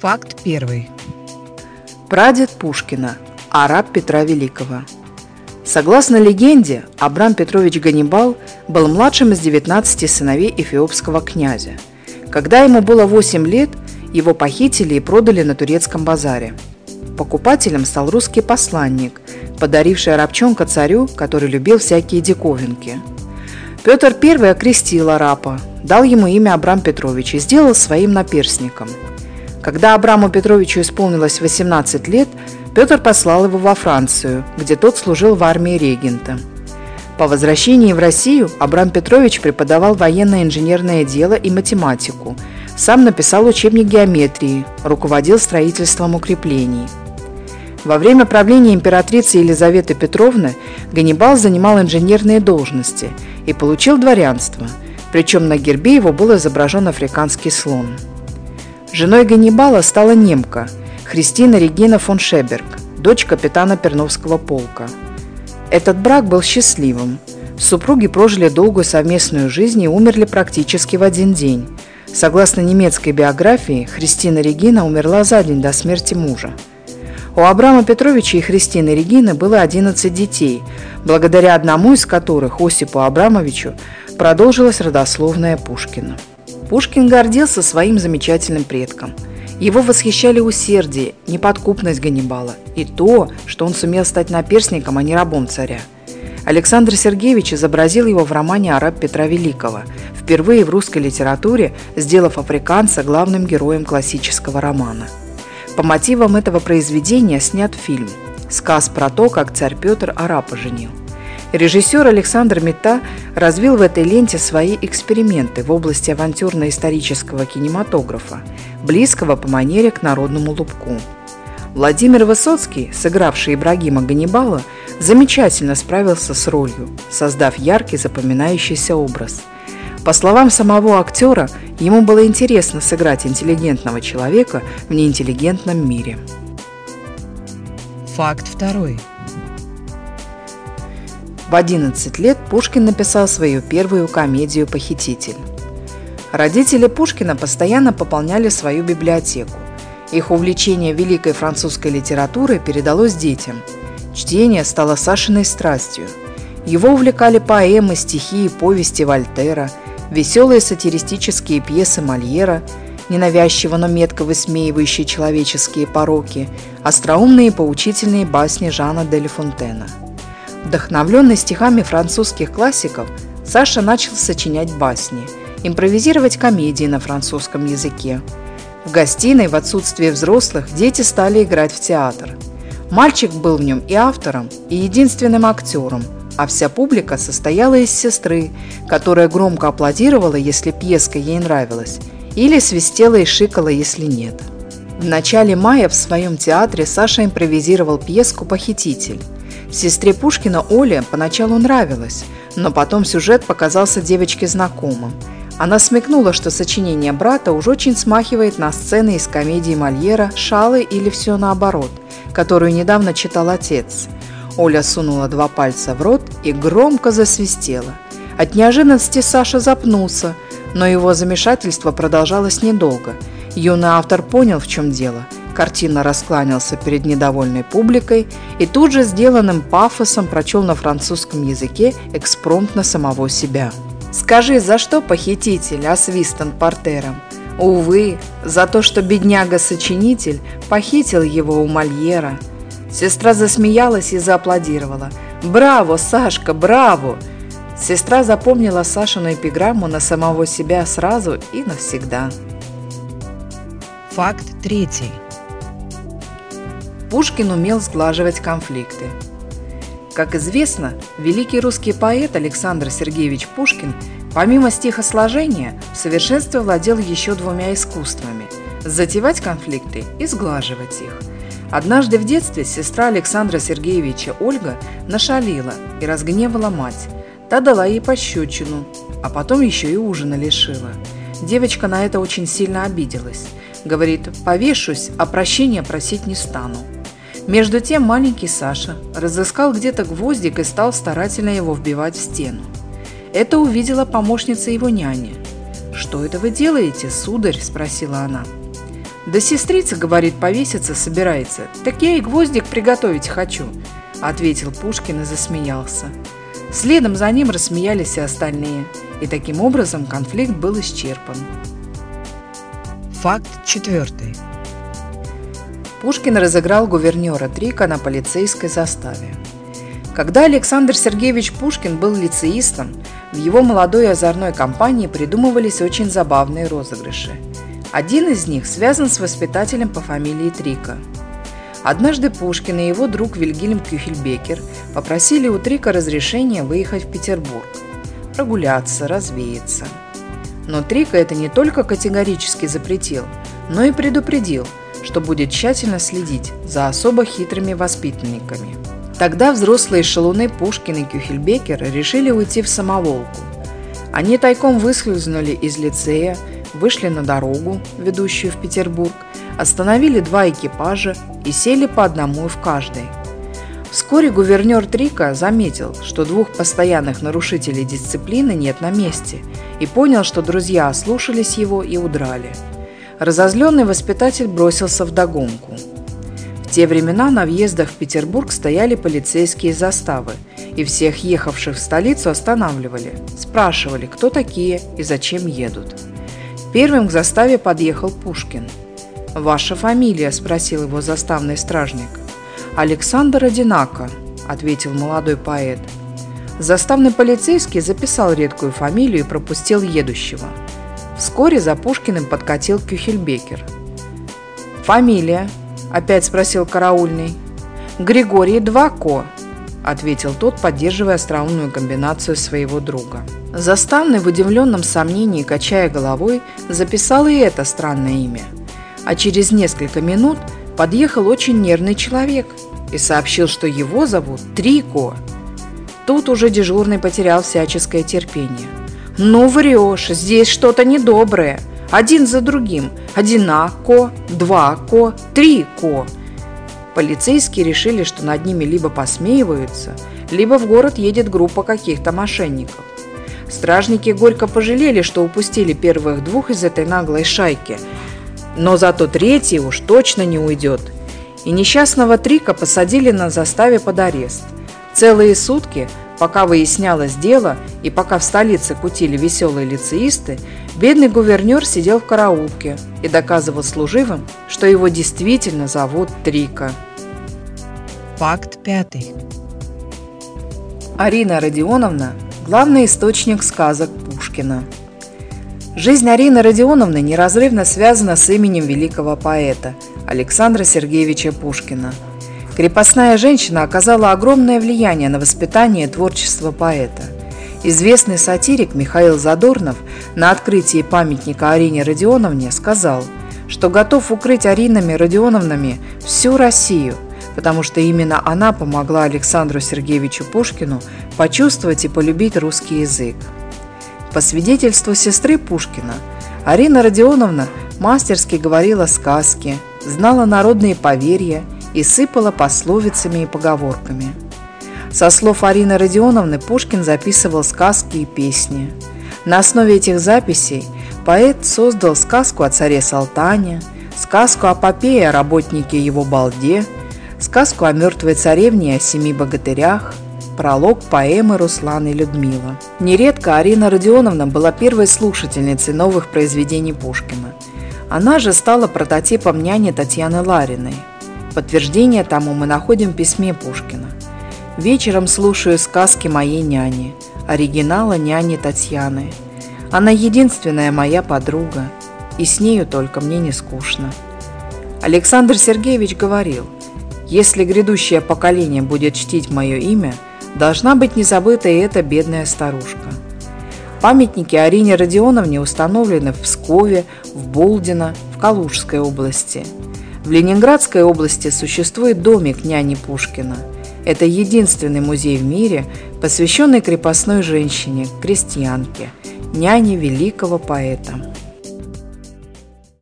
Факт первый. Прадед Пушкина, араб Петра Великого. Согласно легенде, Абрам Петрович Ганнибал был младшим из 19 сыновей эфиопского князя. Когда ему было 8 лет, его похитили и продали на турецком базаре. Покупателем стал русский посланник, подаривший арабчонка царю, который любил всякие диковинки. Петр I окрестил арапа, дал ему имя Абрам Петрович и сделал своим наперсником. Когда Абраму Петровичу исполнилось 18 лет, Петр послал его во Францию, где тот служил в армии регента. По возвращении в Россию Абрам Петрович преподавал военное инженерное дело и математику, сам написал учебник геометрии, руководил строительством укреплений. Во время правления императрицы Елизаветы Петровны Ганнибал занимал инженерные должности и получил дворянство, причем на гербе его был изображен африканский слон. Женой Ганнибала стала немка Христина Регина фон Шеберг, дочь капитана Перновского полка. Этот брак был счастливым. Супруги прожили долгую совместную жизнь и умерли практически в один день. Согласно немецкой биографии, Христина Регина умерла за день до смерти мужа. У Абрама Петровича и Христины Регины было 11 детей, благодаря одному из которых, Осипу Абрамовичу, продолжилась родословная Пушкина. Пушкин гордился своим замечательным предком. Его восхищали усердие, неподкупность Ганнибала и то, что он сумел стать наперсником, а не рабом царя. Александр Сергеевич изобразил его в романе «Араб Петра Великого», впервые в русской литературе сделав африканца главным героем классического романа. По мотивам этого произведения снят фильм «Сказ про то, как царь Петр арапа женил». Режиссер Александр Мета развил в этой ленте свои эксперименты в области авантюрно-исторического кинематографа, близкого по манере к народному лубку. Владимир Высоцкий, сыгравший Ибрагима Ганнибала, замечательно справился с ролью, создав яркий запоминающийся образ. По словам самого актера, ему было интересно сыграть интеллигентного человека в неинтеллигентном мире. Факт второй. В 11 лет Пушкин написал свою первую комедию «Похититель». Родители Пушкина постоянно пополняли свою библиотеку. Их увлечение великой французской литературой передалось детям. Чтение стало Сашиной страстью. Его увлекали поэмы, стихи и повести Вольтера, веселые сатиристические пьесы Мольера, ненавязчиво, но метко высмеивающие человеческие пороки, остроумные и поучительные басни Жана де Фонтена – Вдохновленный стихами французских классиков, Саша начал сочинять басни, импровизировать комедии на французском языке. В гостиной в отсутствие взрослых дети стали играть в театр. Мальчик был в нем и автором, и единственным актером, а вся публика состояла из сестры, которая громко аплодировала, если пьеска ей нравилась, или свистела и шикала, если нет. В начале мая в своем театре Саша импровизировал пьеску «Похититель». Сестре Пушкина Оле поначалу нравилось, но потом сюжет показался девочке знакомым. Она смекнула, что сочинение брата уж очень смахивает на сцены из комедии Мольера «Шалы» или «Все наоборот», которую недавно читал отец. Оля сунула два пальца в рот и громко засвистела. От неожиданности Саша запнулся, но его замешательство продолжалось недолго. Юный автор понял, в чем дело – картина раскланялся перед недовольной публикой и тут же сделанным пафосом прочел на французском языке экспромт на самого себя. «Скажи, за что похититель освистан портером?» Увы, за то, что бедняга-сочинитель похитил его у Мольера. Сестра засмеялась и зааплодировала. «Браво, Сашка, браво!» Сестра запомнила Сашину эпиграмму на самого себя сразу и навсегда. Факт третий. Пушкин умел сглаживать конфликты. Как известно, великий русский поэт Александр Сергеевич Пушкин помимо стихосложения в совершенстве владел еще двумя искусствами – затевать конфликты и сглаживать их. Однажды в детстве сестра Александра Сергеевича Ольга нашалила и разгневала мать. Та дала ей пощечину, а потом еще и ужина лишила. Девочка на это очень сильно обиделась. Говорит, повешусь, а прощения просить не стану. Между тем маленький Саша разыскал где-то гвоздик и стал старательно его вбивать в стену. Это увидела помощница его няни. «Что это вы делаете, сударь?» – спросила она. Да сестрица, говорит, повеситься собирается. Так я и гвоздик приготовить хочу, ответил Пушкин и засмеялся. Следом за ним рассмеялись и остальные, и таким образом конфликт был исчерпан. Факт четвертый. Пушкин разыграл гувернера Трика на полицейской заставе. Когда Александр Сергеевич Пушкин был лицеистом, в его молодой озорной компании придумывались очень забавные розыгрыши. Один из них связан с воспитателем по фамилии Трика. Однажды Пушкин и его друг Вильгельм Кюхельбекер попросили у Трика разрешения выехать в Петербург, прогуляться, развеяться. Но Трика это не только категорически запретил, но и предупредил, что будет тщательно следить за особо хитрыми воспитанниками. Тогда взрослые шалуны Пушкин и Кюхельбекер решили уйти в самоволку. Они тайком выскользнули из лицея, вышли на дорогу, ведущую в Петербург, остановили два экипажа и сели по одному в каждый. Вскоре гувернер Трика заметил, что двух постоянных нарушителей дисциплины нет на месте, и понял, что друзья ослушались его и удрали. Разозленный воспитатель бросился в догонку. В те времена на въездах в Петербург стояли полицейские заставы, и всех ехавших в столицу останавливали, спрашивали, кто такие и зачем едут. Первым к заставе подъехал Пушкин. «Ваша фамилия?» – спросил его заставный стражник. «Александр Одинако», – ответил молодой поэт. Заставный полицейский записал редкую фамилию и пропустил едущего. Вскоре за Пушкиным подкатил Кюхельбекер. «Фамилия?» – опять спросил караульный. «Григорий Двако», – ответил тот, поддерживая остроумную комбинацию своего друга. Заставный в удивленном сомнении, качая головой, записал и это странное имя. А через несколько минут подъехал очень нервный человек и сообщил, что его зовут Трико. Тут уже дежурный потерял всяческое терпение. «Ну врешь, здесь что-то недоброе. Один за другим. Одинако, два ко, три ко». Полицейские решили, что над ними либо посмеиваются, либо в город едет группа каких-то мошенников. Стражники горько пожалели, что упустили первых двух из этой наглой шайки, но зато третий уж точно не уйдет. И несчастного Трика посадили на заставе под арест. Целые сутки, пока выяснялось дело и пока в столице кутили веселые лицеисты, бедный гувернер сидел в караулке и доказывал служивым, что его действительно зовут Трика. Факт пятый. Арина Родионовна главный источник сказок Пушкина. Жизнь Арины Родионовны неразрывно связана с именем великого поэта Александра Сергеевича Пушкина. Крепостная женщина оказала огромное влияние на воспитание и творчество поэта. Известный сатирик Михаил Задорнов на открытии памятника Арине Родионовне сказал, что готов укрыть Аринами Родионовнами всю Россию – потому что именно она помогла Александру Сергеевичу Пушкину почувствовать и полюбить русский язык. По свидетельству сестры Пушкина, Арина Родионовна мастерски говорила сказки, знала народные поверья и сыпала пословицами и поговорками. Со слов Арины Родионовны Пушкин записывал сказки и песни. На основе этих записей поэт создал сказку о царе Салтане, сказку о попе о работнике его балде – сказку о мертвой царевне и о семи богатырях, пролог поэмы Руслан и Людмила. Нередко Арина Родионовна была первой слушательницей новых произведений Пушкина. Она же стала прототипом няни Татьяны Лариной. Подтверждение тому мы находим в письме Пушкина. «Вечером слушаю сказки моей няни, оригинала няни Татьяны. Она единственная моя подруга, и с нею только мне не скучно». Александр Сергеевич говорил – если грядущее поколение будет чтить мое имя, должна быть не забыта и эта бедная старушка. Памятники Арине Родионовне установлены в Пскове, в Болдино, в Калужской области. В Ленинградской области существует домик няни Пушкина. Это единственный музей в мире, посвященный крепостной женщине, крестьянке, няне великого поэта.